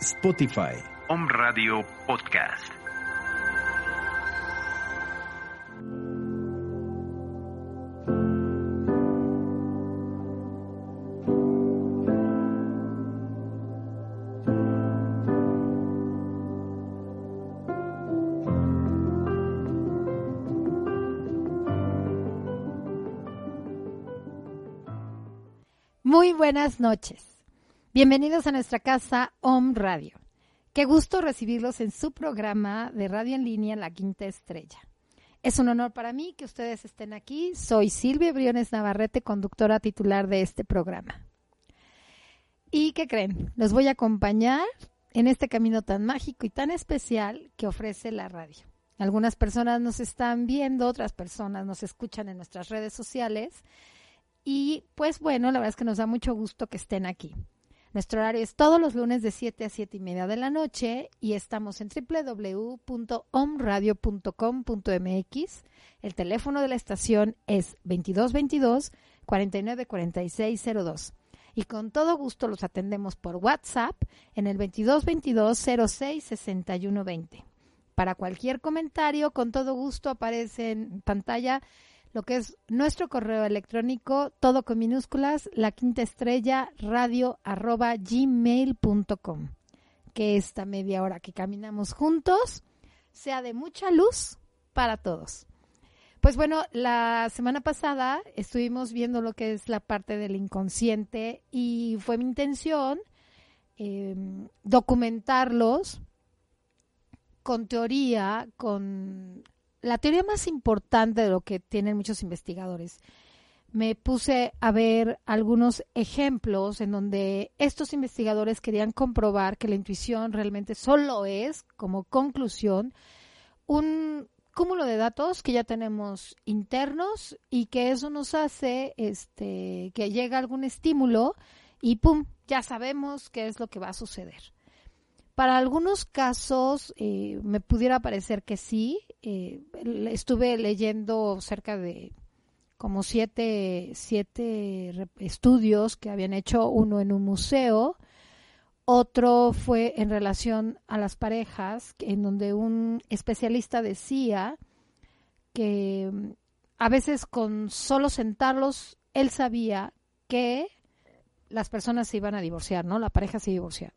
Spotify. Om Radio Podcast. Muy buenas noches. Bienvenidos a nuestra casa Om Radio. Qué gusto recibirlos en su programa de radio en línea La Quinta Estrella. Es un honor para mí que ustedes estén aquí. Soy Silvia Briones Navarrete, conductora titular de este programa. ¿Y qué creen? Los voy a acompañar en este camino tan mágico y tan especial que ofrece la radio. Algunas personas nos están viendo, otras personas nos escuchan en nuestras redes sociales. Y pues bueno, la verdad es que nos da mucho gusto que estén aquí. Nuestro horario es todos los lunes de 7 a 7 y media de la noche y estamos en www.omradio.com.mx. El teléfono de la estación es 2222 494602 y con todo gusto los atendemos por WhatsApp en el 2222 06 6120. Para cualquier comentario, con todo gusto aparece en pantalla lo que es nuestro correo electrónico, todo con minúsculas, la quinta estrella, radio arroba gmail.com. Que esta media hora que caminamos juntos sea de mucha luz para todos. Pues bueno, la semana pasada estuvimos viendo lo que es la parte del inconsciente y fue mi intención eh, documentarlos con teoría, con la teoría más importante de lo que tienen muchos investigadores. Me puse a ver algunos ejemplos en donde estos investigadores querían comprobar que la intuición realmente solo es, como conclusión, un cúmulo de datos que ya tenemos internos y que eso nos hace este, que llega algún estímulo y pum, ya sabemos qué es lo que va a suceder. Para algunos casos eh, me pudiera parecer que sí. Eh, estuve leyendo cerca de como siete, siete estudios que habían hecho, uno en un museo, otro fue en relación a las parejas, en donde un especialista decía que mm, a veces con solo sentarlos, él sabía que las personas se iban a divorciar, ¿no? La pareja se divorciaba.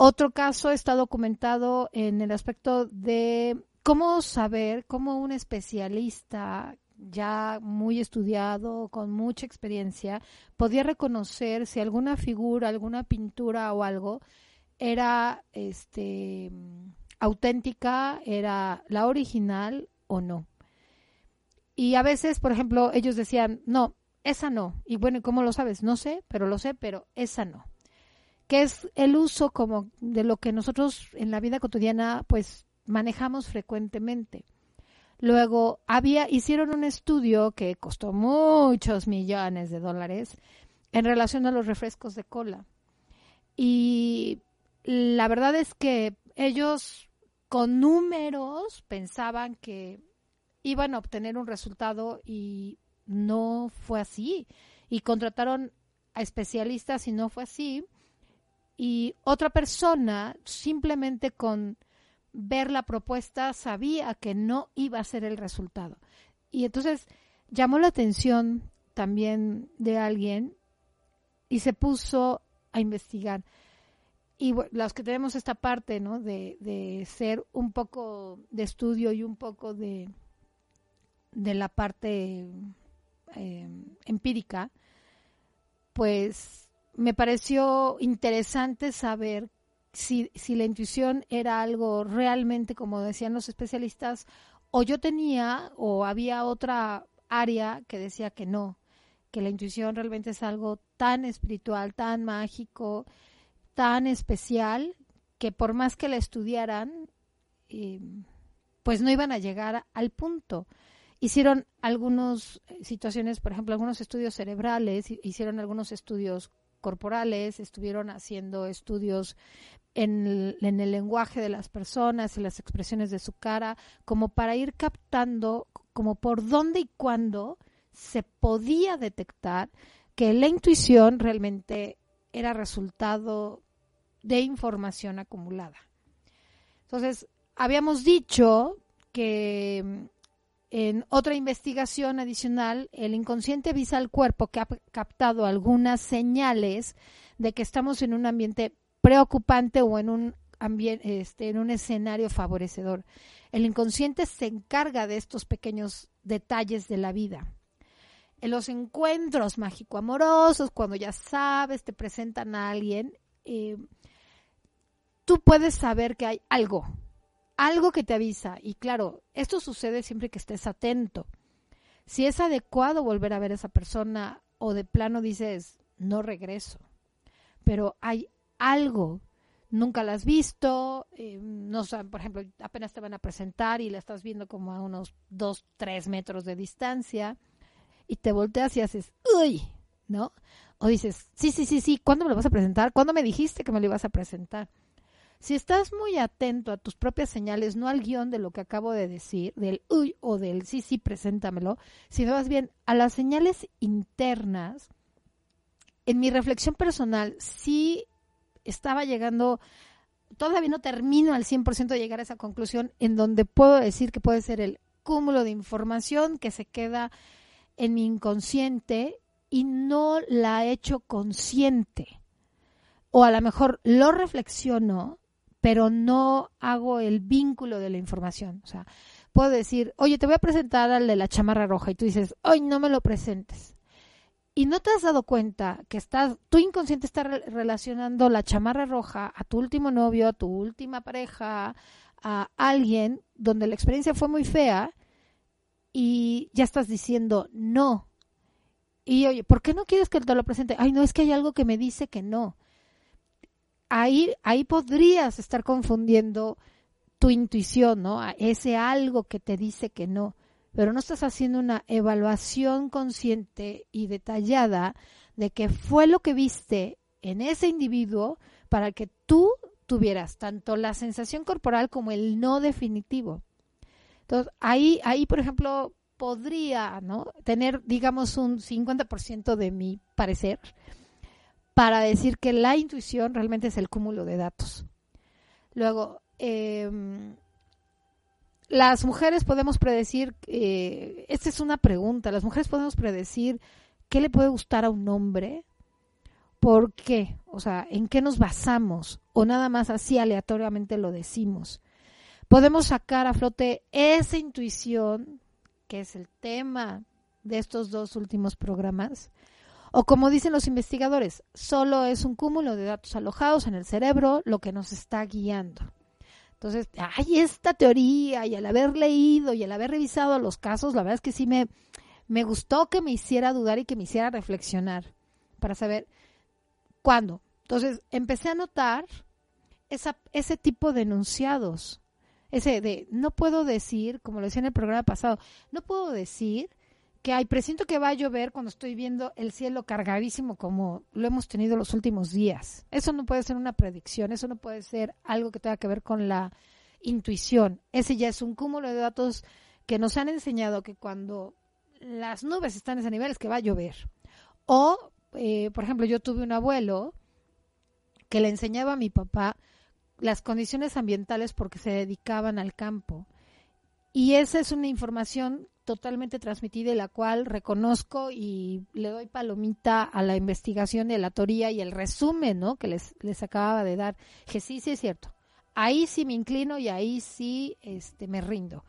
Otro caso está documentado en el aspecto de cómo saber, cómo un especialista ya muy estudiado, con mucha experiencia, podía reconocer si alguna figura, alguna pintura o algo era este auténtica, era la original o no. Y a veces, por ejemplo, ellos decían, no, esa no. Y bueno, ¿cómo lo sabes? No sé, pero lo sé, pero esa no que es el uso como de lo que nosotros en la vida cotidiana pues manejamos frecuentemente. Luego había hicieron un estudio que costó muchos millones de dólares en relación a los refrescos de cola. Y la verdad es que ellos con números pensaban que iban a obtener un resultado y no fue así. Y contrataron a especialistas y no fue así y otra persona simplemente con ver la propuesta sabía que no iba a ser el resultado. Y entonces llamó la atención también de alguien y se puso a investigar. Y los que tenemos esta parte, ¿no? De, de ser un poco de estudio y un poco de, de la parte eh, empírica, pues me pareció interesante saber si, si la intuición era algo realmente, como decían los especialistas, o yo tenía o había otra área que decía que no, que la intuición realmente es algo tan espiritual, tan mágico, tan especial, que por más que la estudiaran, eh, pues no iban a llegar al punto. Hicieron algunas situaciones, por ejemplo, algunos estudios cerebrales, hicieron algunos estudios corporales, estuvieron haciendo estudios en el, en el lenguaje de las personas, en las expresiones de su cara, como para ir captando como por dónde y cuándo se podía detectar que la intuición realmente era resultado de información acumulada. Entonces, habíamos dicho que en otra investigación adicional, el inconsciente avisa al cuerpo que ha captado algunas señales de que estamos en un ambiente preocupante o en un ambiente, este, en un escenario favorecedor. El inconsciente se encarga de estos pequeños detalles de la vida. En los encuentros mágico-amorosos, cuando ya sabes, te presentan a alguien, eh, tú puedes saber que hay algo, algo que te avisa. Y claro, esto sucede siempre que estés atento. Si es adecuado volver a ver a esa persona o de plano dices, no regreso. Pero hay algo, nunca la has visto, eh, no por ejemplo, apenas te van a presentar y la estás viendo como a unos dos, tres metros de distancia y te volteas y haces, uy, ¿no? O dices, sí, sí, sí, sí, ¿cuándo me lo vas a presentar? ¿Cuándo me dijiste que me lo ibas a presentar? Si estás muy atento a tus propias señales, no al guion de lo que acabo de decir, del uy o del sí, sí, preséntamelo, si vas bien a las señales internas, en mi reflexión personal, sí estaba llegando, todavía no termino al 100% de llegar a esa conclusión, en donde puedo decir que puede ser el cúmulo de información que se queda en mi inconsciente y no la he hecho consciente. O a lo mejor lo reflexiono, pero no hago el vínculo de la información. O sea, puedo decir, oye, te voy a presentar al de la chamarra roja y tú dices, hoy no me lo presentes. Y no te has dado cuenta que estás, tu inconsciente está relacionando la chamarra roja a tu último novio, a tu última pareja, a alguien donde la experiencia fue muy fea y ya estás diciendo no. Y oye, ¿por qué no quieres que te lo presente? Ay, no, es que hay algo que me dice que no ahí, ahí podrías estar confundiendo tu intuición, ¿no? Ese algo que te dice que no, pero no estás haciendo una evaluación consciente y detallada de qué fue lo que viste en ese individuo para que tú tuvieras tanto la sensación corporal como el no definitivo. Entonces, ahí, ahí por ejemplo, podría ¿no? tener, digamos, un 50% de mi parecer para decir que la intuición realmente es el cúmulo de datos. Luego, em, las mujeres podemos predecir, eh, esta es una pregunta, las mujeres podemos predecir qué le puede gustar a un hombre, por qué, o sea, en qué nos basamos o nada más así aleatoriamente lo decimos. Podemos sacar a flote esa intuición, que es el tema de estos dos últimos programas, o como dicen los investigadores, solo es un cúmulo de datos alojados en el cerebro lo que nos está guiando. Entonces, hay esta teoría y al haber leído y al haber revisado los casos, la verdad es que sí me, me gustó que me hiciera dudar y que me hiciera reflexionar para saber cuándo. Entonces, empecé a notar ese tipo de enunciados. Ese de, no puedo decir, como lo decía en el programa pasado, no puedo decir que hay, presiento que va a llover cuando estoy viendo el cielo cargadísimo como lo hemos tenido los últimos días. Eso no puede ser una predicción, eso no puede ser algo que tenga que ver con la intuición. Ese ya es un cúmulo de datos que nos han enseñado que cuando las nubes están en ese nivel es que va a llover. O, eh, por ejemplo, yo tuve un abuelo que le enseñaba a mi papá las condiciones ambientales porque se dedicaban al campo. Y esa es una información totalmente transmitida y la cual reconozco y le doy palomita a la investigación de la teoría y el resumen ¿no? que les, les acababa de dar. Que sí, sí es cierto. Ahí sí me inclino y ahí sí este, me rindo.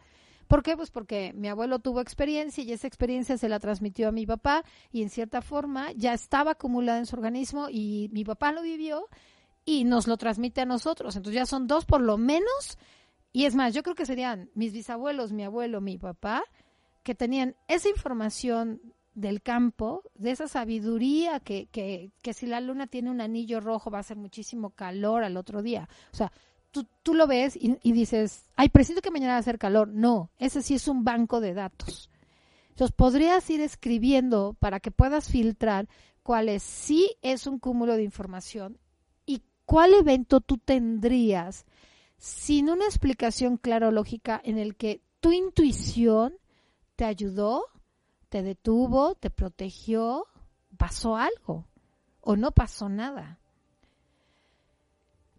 ¿Por qué? Pues porque mi abuelo tuvo experiencia y esa experiencia se la transmitió a mi papá y en cierta forma ya estaba acumulada en su organismo y mi papá lo vivió y nos lo transmite a nosotros. Entonces ya son dos por lo menos. Y es más, yo creo que serían mis bisabuelos, mi abuelo, mi papá, que tenían esa información del campo, de esa sabiduría que, que, que, si la luna tiene un anillo rojo va a ser muchísimo calor al otro día. O sea, tú, tú lo ves y, dices, ay, preciso que mañana va a hacer calor. No, ese sí es un banco de datos. Entonces, podrías ir escribiendo para que puedas filtrar cuáles sí es un cúmulo de información y cuál evento tú tendrías sin una explicación clara o lógica en el que tu intuición te ayudó, te detuvo, te protegió, pasó algo o no pasó nada.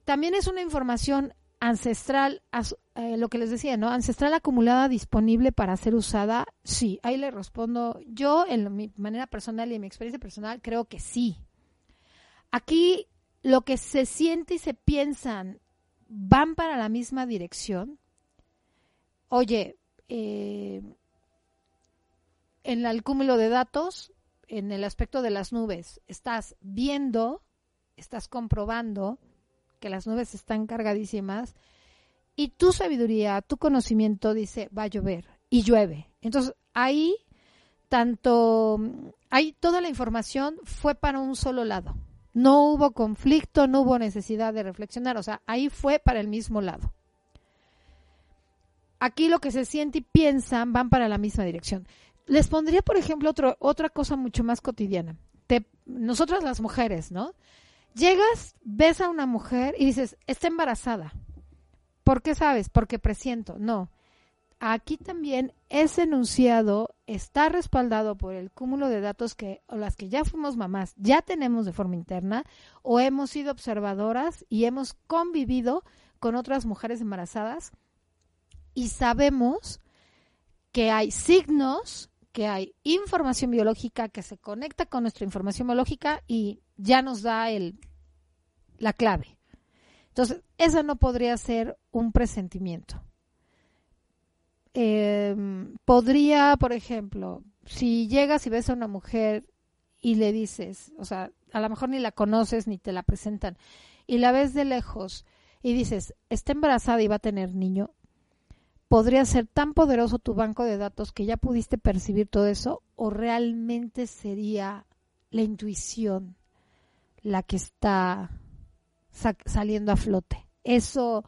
también es una información ancestral, eh, lo que les decía, ¿no? Ancestral acumulada disponible para ser usada, sí. Ahí le respondo, yo en mi manera personal y en mi experiencia personal creo que sí. Aquí lo que se siente y se piensan van para la misma dirección. Oye, eh, en el cúmulo de datos, en el aspecto de las nubes, estás viendo, estás comprobando que las nubes están cargadísimas y tu sabiduría, tu conocimiento dice va a llover y llueve. Entonces ahí tanto, ahí toda la información fue para un solo lado. No hubo conflicto, no hubo necesidad de reflexionar, o sea, ahí fue para el mismo lado. Aquí lo que se siente y piensan van para la misma dirección. Les pondría, por ejemplo, otro, otra cosa mucho más cotidiana. nosotras las mujeres, ¿no? Llegas, ves a una mujer y dices, está embarazada. ¿Por qué sabes? Porque presiento. No. Aquí también ese enunciado está respaldado por el cúmulo de datos que o las que ya fuimos mamás ya tenemos de forma interna o hemos sido observadoras y hemos convivido con otras mujeres embarazadas y sabemos que hay signos, que hay información biológica que se conecta con nuestra información biológica y ya nos da el, la clave. Entonces, esa no podría ser un presentimiento. Em, podría, por ejemplo, si llegas y ves a una mujer y le dices, o sea, a lo mejor ni la conoces ni te la presentan, y la ves de lejos y dices, está embarazada y va a tener niño, podría ser tan poderoso tu banco de datos que ya pudiste percibir todo eso, o realmente sería la intuición la que está saliendo a flote. Eso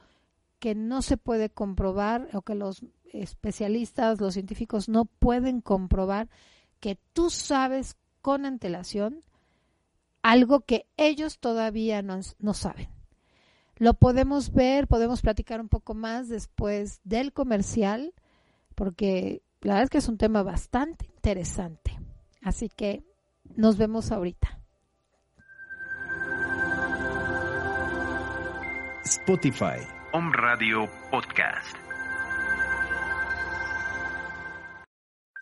que no se puede comprobar o que los especialistas, los científicos no pueden comprobar que tú sabes con antelación algo que ellos todavía no, saben. Lo podemos ver, podemos platicar un poco más después del comercial, porque la verdad es que es un tema bastante interesante. Así que nos vemos ahorita. Spotify. Home Radio Podcast.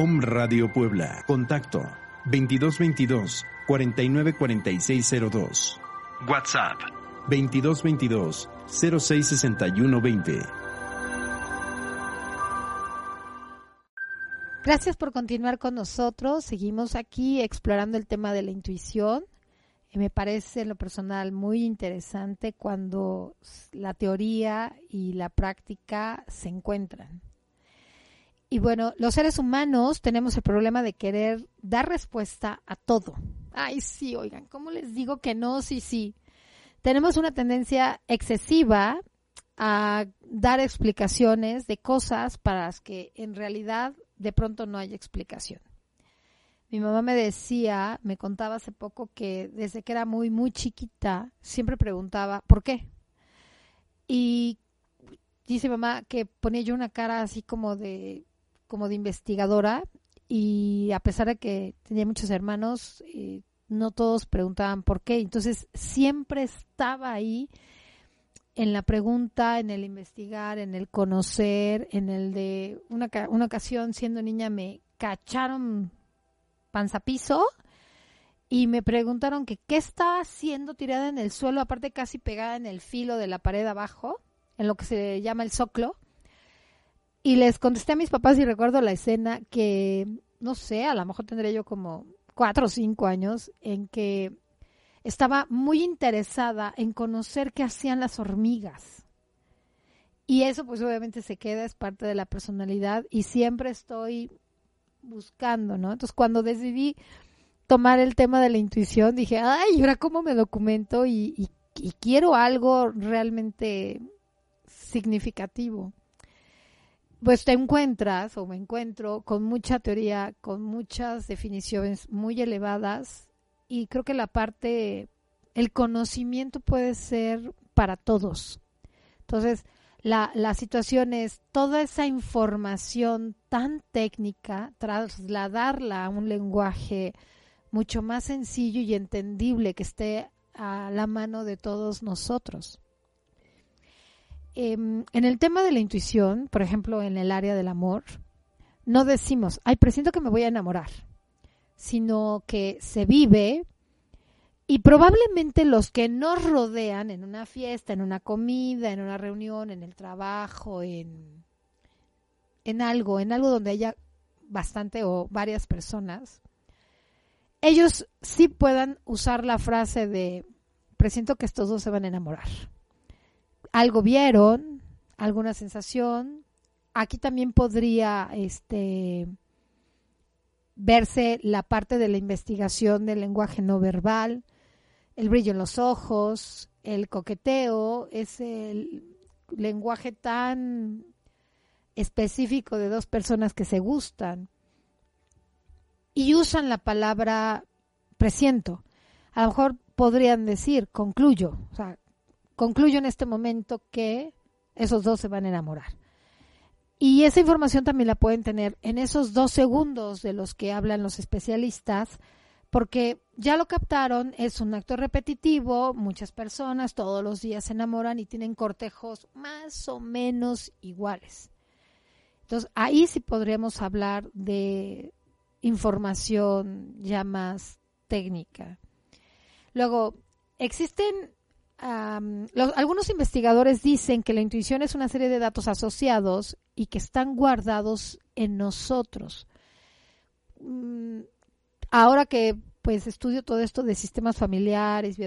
Om Radio Puebla. Contacto 2222 494602. WhatsApp 2222 066120. Gracias por continuar con nosotros. Seguimos aquí explorando el tema de la intuición. Me parece en lo personal muy interesante cuando la teoría y la práctica se encuentran. Y bueno, los seres humanos tenemos el problema de querer dar respuesta a todo. Ay, sí, oigan, ¿cómo les digo que no? Sí, sí. Tenemos una tendencia excesiva a dar explicaciones de cosas para las que en realidad de pronto no hay explicación. Mi mamá me decía, me contaba hace poco que desde que era muy, muy chiquita, siempre preguntaba, ¿por qué? Y dice mamá que ponía yo una cara así como de como de investigadora y a pesar de que tenía muchos hermanos, eh, no todos preguntaban por qué. Entonces siempre estaba ahí en la pregunta, en el investigar, en el conocer, en el de una, una ocasión siendo niña me cacharon panzapiso y me preguntaron que qué estaba haciendo tirada en el suelo, aparte casi pegada en el filo de la pared abajo, en lo que se llama el soclo. Y les contesté a mis papás y recuerdo la escena que, no sé, a lo mejor tendré yo como cuatro o cinco años, en que estaba muy interesada en conocer qué hacían las hormigas. Y eso pues obviamente se queda, es parte de la personalidad y siempre estoy buscando, ¿no? Entonces cuando decidí tomar el tema de la intuición, dije, ay, ahora cómo me documento y, y quiero algo realmente significativo. Pues te encuentras o me encuentro con mucha teoría, con muchas definiciones muy elevadas y creo que la parte, el conocimiento puede ser para todos. Entonces, la, la situación es toda esa información tan técnica, trasladarla a un lenguaje mucho más sencillo y entendible que esté a la mano de todos nosotros. Em, en el tema de la intuición, por ejemplo, en el área del amor, no decimos, ay, presiento que me voy a enamorar, sino que se vive y probablemente los que nos rodean en una fiesta, en una comida, en una reunión, en el trabajo, en, en algo, en algo donde haya bastante o varias personas, ellos sí puedan usar la frase de presiento que estos dos se van a enamorar. Algo vieron, alguna sensación. Aquí también podría este verse la parte de la investigación del lenguaje no verbal el brillo en los ojos, el coqueteo, ese lenguaje tan específico de dos personas que se gustan y usan la palabra presiento. A lo mejor podrían decir concluyo, o sea, concluyo en este momento que esos dos se van a enamorar. Y esa información también la pueden tener en esos dos segundos de los que hablan los especialistas porque ya lo captaron, es un acto repetitivo, muchas personas todos los días se enamoran y tienen cortejos más o menos iguales. Entonces, ahí sí podríamos hablar de información ya más técnica. Luego, existen algunos investigadores dicen que la intuición es una serie de datos asociados y que están guardados en nosotros. Mm, ahora que pues estudio todo esto de sistemas familiares,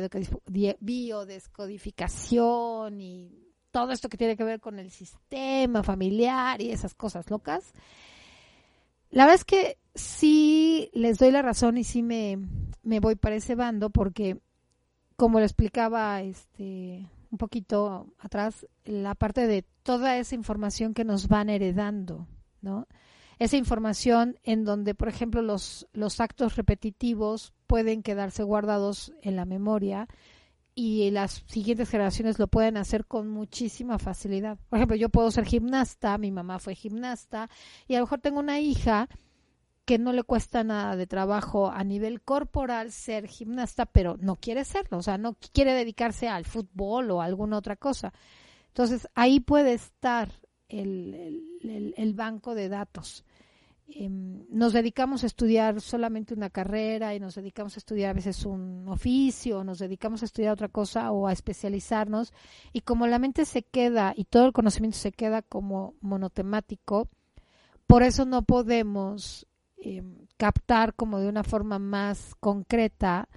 biodescodificación y todo esto que tiene que ver con el sistema familiar y esas cosas locas. La verdad es que sí les doy la razón y sí me, me voy para ese bando porque, como lo explicaba este un poquito atrás, la parte de toda esa información que nos van heredando, ¿no? esa información en donde, por ejemplo, los, los actos repetitivos pueden quedarse guardados en la memoria y las siguientes generaciones lo pueden hacer con muchísima facilidad. Por ejemplo, yo puedo ser gimnasta, mi mamá fue gimnasta y a lo mejor tengo una hija que no le cuesta nada de trabajo a nivel corporal ser gimnasta, pero no quiere serlo, o sea, no quiere dedicarse al fútbol o a alguna otra cosa. Entonces, ahí puede estar el, el, el banco de datos. Em, nos dedicamos a estudiar solamente una carrera y nos dedicamos a estudiar a veces un oficio, nos dedicamos a estudiar otra cosa o a especializarnos y como la mente se queda y todo el conocimiento se queda como monotemático, por eso no podemos em, captar como de una forma más concreta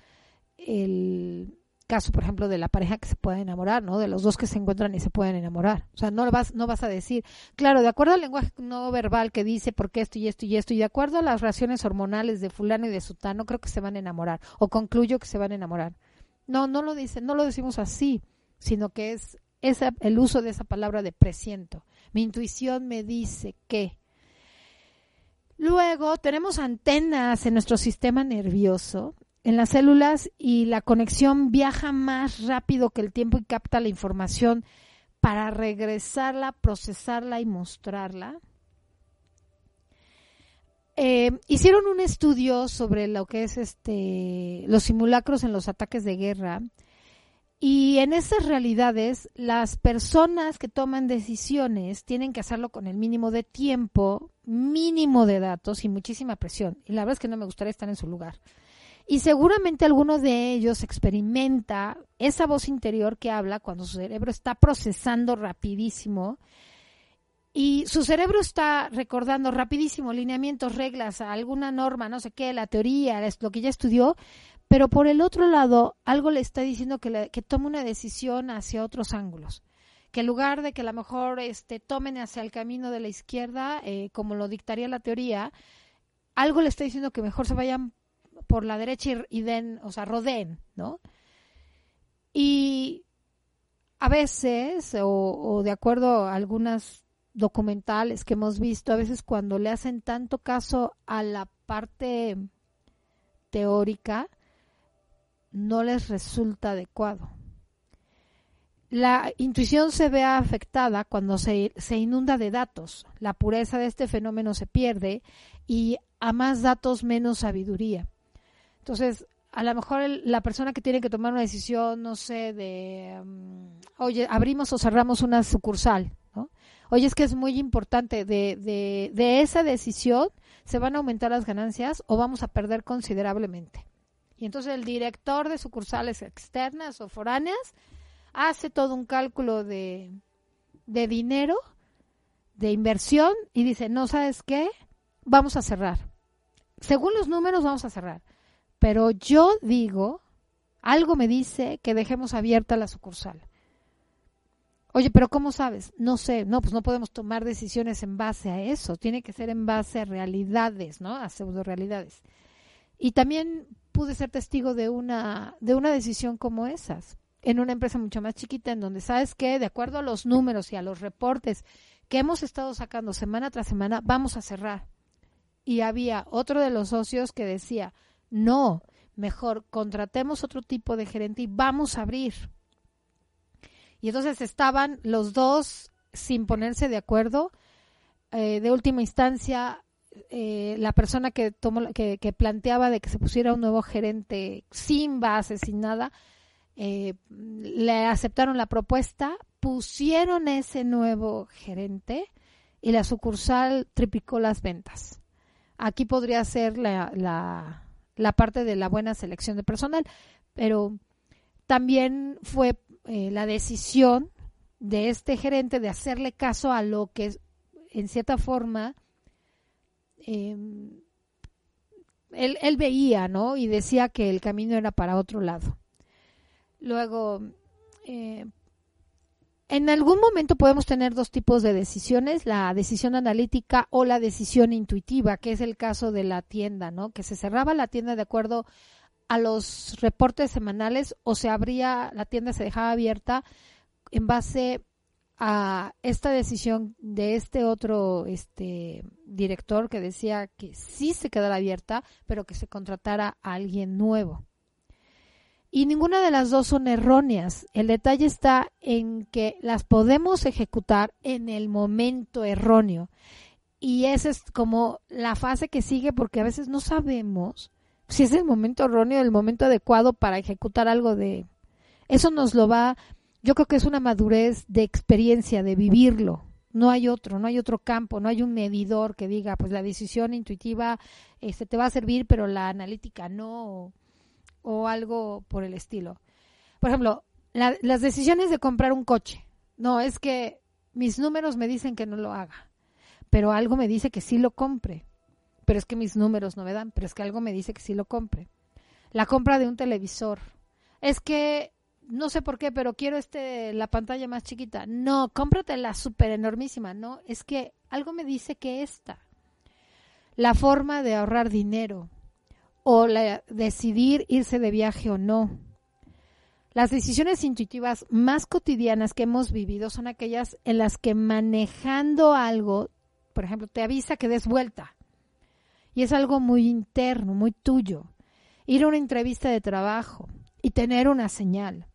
el caso, por ejemplo, de la pareja que se puede enamorar, ¿no? De los dos que se encuentran y se pueden enamorar. O sea, no vas, no vas a decir, claro, de acuerdo al lenguaje no verbal que dice por qué esto y esto y esto, y de acuerdo a las reacciones hormonales de fulano y de sutano, creo que se van a enamorar. O concluyo que se van a enamorar. No, no lo dice, no lo decimos así, sino que es esa, el uso de esa palabra de presiento. Mi intuición me dice que. Luego tenemos antenas en nuestro sistema nervioso en las células y la conexión viaja más rápido que el tiempo y capta la información para regresarla, procesarla y mostrarla. Eh, hicieron un estudio sobre lo que es este los simulacros en los ataques de guerra y en esas realidades las personas que toman decisiones tienen que hacerlo con el mínimo de tiempo, mínimo de datos y muchísima presión. Y la verdad es que no me gustaría estar en su lugar. Y seguramente alguno de ellos experimenta esa voz interior que habla cuando su cerebro está procesando rapidísimo y su cerebro está recordando rapidísimo lineamientos, reglas, alguna norma, no sé qué, la teoría, lo que ya estudió, pero por el otro lado algo le está diciendo que, tome una decisión hacia otros ángulos que en lugar de que a lo mejor este, tomen hacia el camino de la izquierda, eh, como lo dictaría la teoría, algo le está diciendo que mejor se vayan por la derecha y, den, o sea, rodeen, ¿no? Y a veces, o, o de acuerdo a algunas documentales que hemos visto, a veces cuando le hacen tanto caso a la parte teórica, no les resulta adecuado. La intuición se ve afectada cuando se, se, inunda de datos. La pureza de este fenómeno se pierde y a más datos menos sabiduría. Entonces, a lo mejor la persona que tiene que tomar una decisión, no sé, de, um, oye, abrimos o cerramos una sucursal, ¿no? Oye, es que es muy importante, de, de, de esa decisión se van a aumentar las ganancias o vamos a perder considerablemente. Y entonces el director de sucursales externas o foráneas hace todo un cálculo de, de dinero, de inversión, y dice, no sabes qué, vamos a cerrar. Según los números vamos a cerrar. Pero yo digo, algo me dice que dejemos abierta la sucursal. Oye, pero ¿cómo sabes? No sé, no, pues no podemos tomar decisiones en base a eso, tiene que ser en base a realidades, ¿no? A pseudo realidades. Y también pude ser testigo de una de una decisión como esas en una empresa mucho más chiquita en donde sabes que de acuerdo a los números y a los reportes que hemos estado sacando semana tras semana vamos a cerrar. Y había otro de los socios que decía no mejor contratemos otro tipo de gerente y vamos a abrir y entonces estaban los dos sin ponerse de acuerdo eh, de última instancia eh, la persona que tomó que, que, planteaba de que se pusiera un nuevo gerente sin base sin nada eh, le aceptaron la propuesta pusieron ese nuevo gerente y la sucursal triplicó las ventas. Aquí podría ser la, la, la parte de la buena selección de personal pero también fue eh, la decisión de este gerente de hacerle caso a lo que en cierta forma eh, él, veía, ¿no? Y decía que el camino era para otro lado. Luego, eh, en algún momento podemos tener dos tipos de decisiones, la decisión analítica o la decisión intuitiva, que es el caso de la tienda, ¿no? Que se cerraba la tienda de acuerdo a los reportes semanales o se abría, la tienda se dejaba abierta en base a esta decisión de este otro este director que decía que sí se quedara abierta, pero que se contratara a alguien nuevo. Y ninguna de las dos son erróneas. El detalle está en que las podemos ejecutar en el momento erróneo. Y esa es como la fase que sigue porque a veces no sabemos si es el momento erróneo, el momento adecuado para ejecutar algo de... Eso nos lo va, yo creo que es una madurez de experiencia, de vivirlo. No hay otro, no hay otro campo, no hay un medidor que diga, pues la decisión intuitiva este, te va a servir, pero la analítica no, o, algo por el estilo. Por ejemplo, la, las decisiones de comprar un coche. No, es que mis números me dicen que no lo haga, pero algo me dice que sí lo compre pero es que mis números no me dan, pero es que algo me dice que sí lo compre. La compra de un televisor. Es que no sé por qué, pero quiero este la pantalla más chiquita. No, cómprate la súper enormísima. No, es que algo me dice que esta. La forma de ahorrar dinero o la, decidir irse de viaje o no. Las decisiones intuitivas más cotidianas que hemos vivido son aquellas en las que manejando algo, por ejemplo, te avisa que des vuelta y es algo muy interno, muy tuyo. Ir a una entrevista de trabajo y tener una señal.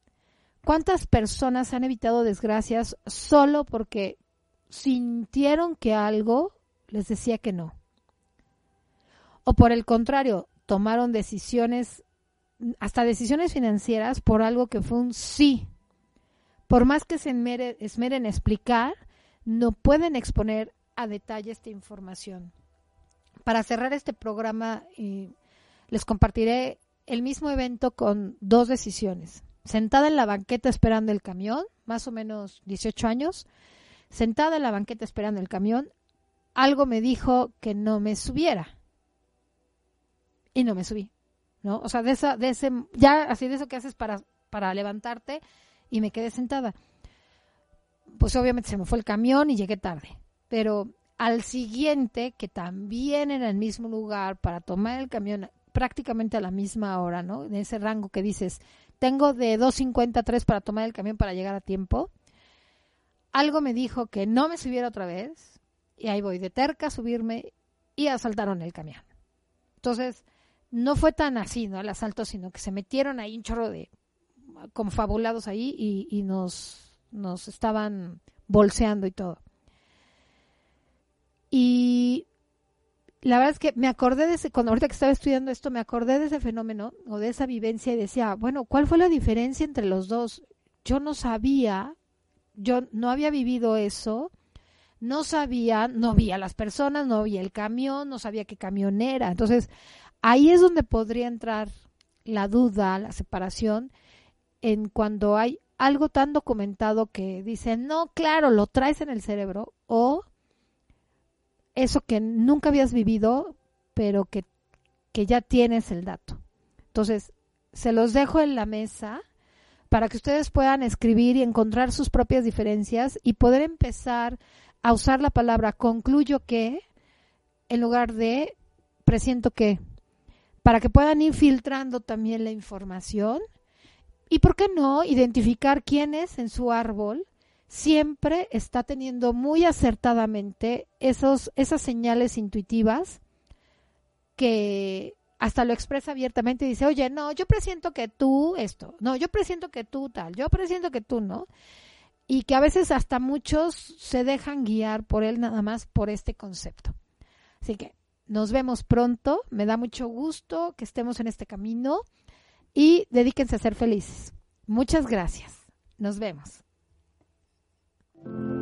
¿Cuántas personas han evitado desgracias solo porque sintieron que algo les decía que no? O por el contrario, tomaron decisiones, hasta decisiones financieras, por algo que fue un sí. Por más que se esmeren explicar, no pueden exponer a detalle esta información para cerrar este programa, eh, les compartiré el mismo evento con dos decisiones. Sentada en la banqueta esperando el camión, más o menos 18 años, sentada en la banqueta esperando el camión, algo me dijo que no me subiera. Y no me subí. ¿No? O sea, de esa, de ese, ya así de eso que haces para, para levantarte y me quedé sentada. Pues obviamente se me fue el camión y llegué tarde. Pero al siguiente, que también en el mismo lugar, para tomar el camión prácticamente a la misma hora, ¿no? En ese rango que dices, tengo de 2.50 a 3 para tomar el camión para llegar a tiempo. Algo me dijo que no me subiera otra vez y ahí voy de terca a subirme y asaltaron el camión. Entonces, no fue tan así, ¿no? El asalto, sino que se metieron ahí un chorro de confabulados ahí y, y nos, nos estaban bolseando y todo. Y la verdad es que me acordé de ese, cuando ahorita que estaba estudiando esto, me acordé de ese fenómeno o de esa vivencia y decía, bueno, ¿cuál fue la diferencia entre los dos? Yo no sabía, yo no había vivido eso, no sabía, no vi a las personas, no vi el camión, no sabía qué camión era. Entonces, ahí es donde podría entrar la duda, la separación, en cuando hay algo tan documentado que dicen, no, claro, lo traes en el cerebro, o eso que nunca habías vivido, pero que, que ya tienes el dato. Entonces, se los dejo en la mesa para que ustedes puedan escribir y encontrar sus propias diferencias y poder empezar a usar la palabra concluyo que en lugar de presiento que, para que puedan ir filtrando también la información y, ¿por qué no?, identificar quiénes en su árbol siempre está teniendo muy acertadamente esos, esas señales intuitivas que hasta lo expresa abiertamente y dice, oye, no, yo presiento que tú esto, no, yo presiento que tú tal, yo presiento que tú no. Y que a veces hasta muchos se dejan guiar por él nada más por este concepto. Así que nos vemos pronto, me da mucho gusto que estemos en este camino y dedíquense a ser felices. Muchas gracias. Nos vemos. Thank you.